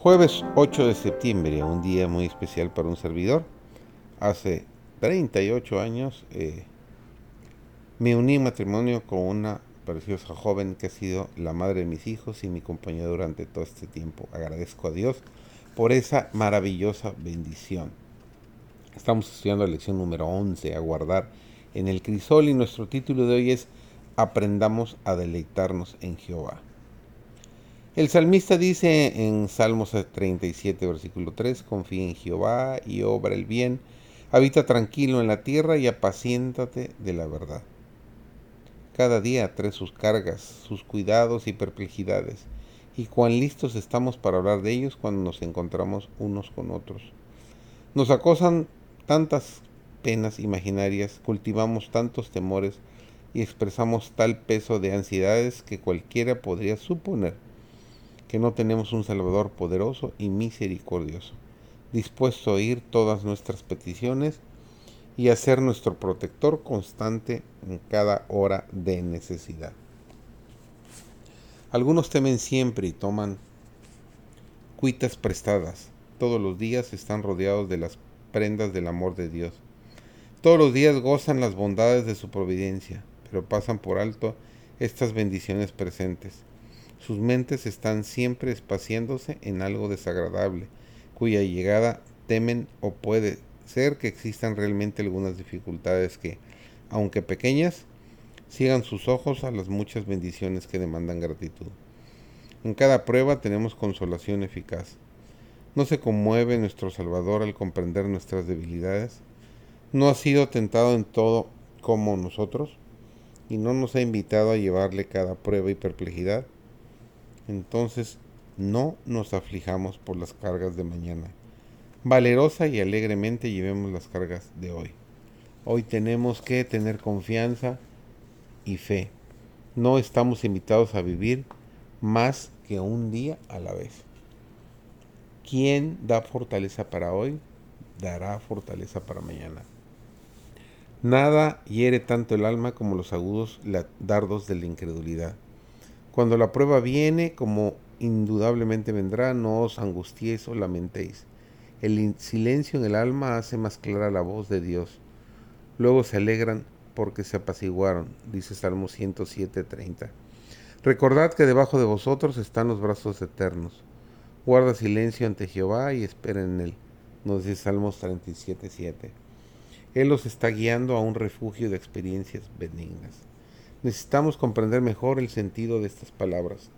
Jueves 8 de septiembre, un día muy especial para un servidor. Hace 38 años eh, me uní en matrimonio con una preciosa joven que ha sido la madre de mis hijos y mi compañera durante todo este tiempo. Agradezco a Dios por esa maravillosa bendición. Estamos estudiando la lección número 11, a guardar en el crisol y nuestro título de hoy es Aprendamos a deleitarnos en Jehová. El salmista dice en Salmos 37, versículo 3, confía en Jehová y obra el bien, habita tranquilo en la tierra y apaciéntate de la verdad. Cada día trae sus cargas, sus cuidados y perplejidades, y cuán listos estamos para hablar de ellos cuando nos encontramos unos con otros. Nos acosan tantas penas imaginarias, cultivamos tantos temores y expresamos tal peso de ansiedades que cualquiera podría suponer que no tenemos un Salvador poderoso y misericordioso, dispuesto a oír todas nuestras peticiones y a ser nuestro protector constante en cada hora de necesidad. Algunos temen siempre y toman cuitas prestadas. Todos los días están rodeados de las prendas del amor de Dios. Todos los días gozan las bondades de su providencia, pero pasan por alto estas bendiciones presentes sus mentes están siempre espaciándose en algo desagradable, cuya llegada temen o puede ser que existan realmente algunas dificultades que, aunque pequeñas, sigan sus ojos a las muchas bendiciones que demandan gratitud. En cada prueba tenemos consolación eficaz. ¿No se conmueve nuestro Salvador al comprender nuestras debilidades? ¿No ha sido tentado en todo como nosotros? ¿Y no nos ha invitado a llevarle cada prueba y perplejidad? Entonces no nos aflijamos por las cargas de mañana. Valerosa y alegremente llevemos las cargas de hoy. Hoy tenemos que tener confianza y fe. No estamos invitados a vivir más que un día a la vez. Quien da fortaleza para hoy, dará fortaleza para mañana. Nada hiere tanto el alma como los agudos dardos de la incredulidad. Cuando la prueba viene, como indudablemente vendrá, no os angustiéis o lamentéis. El silencio en el alma hace más clara la voz de Dios. Luego se alegran porque se apaciguaron, dice Salmo 107:30. Recordad que debajo de vosotros están los brazos eternos. Guarda silencio ante Jehová y espera en él, nos dice Salmos 37:7. Él los está guiando a un refugio de experiencias benignas. Necesitamos comprender mejor el sentido de estas palabras.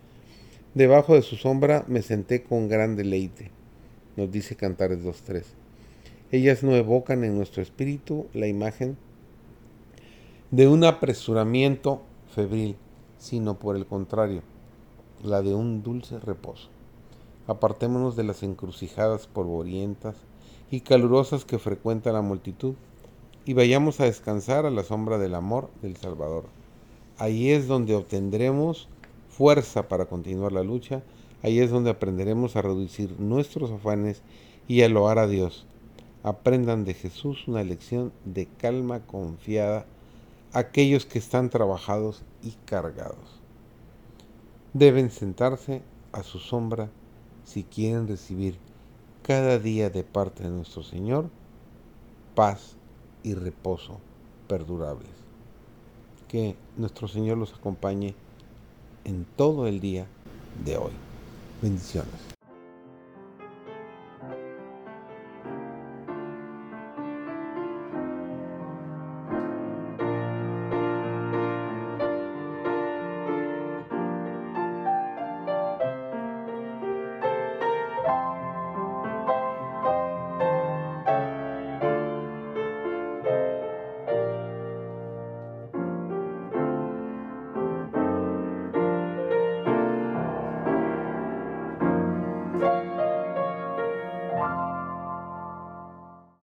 Debajo de su sombra me senté con gran deleite, nos dice Cantares 2.3. Ellas no evocan en nuestro espíritu la imagen de un apresuramiento febril, sino por el contrario, la de un dulce reposo. Apartémonos de las encrucijadas polvorientas y calurosas que frecuenta la multitud y vayamos a descansar a la sombra del amor del Salvador. Ahí es donde obtendremos fuerza para continuar la lucha. Ahí es donde aprenderemos a reducir nuestros afanes y a loar a Dios. Aprendan de Jesús una lección de calma confiada aquellos que están trabajados y cargados. Deben sentarse a su sombra si quieren recibir cada día de parte de nuestro Señor paz y reposo perdurables que nuestro Señor los acompañe en todo el día de hoy. Bendiciones.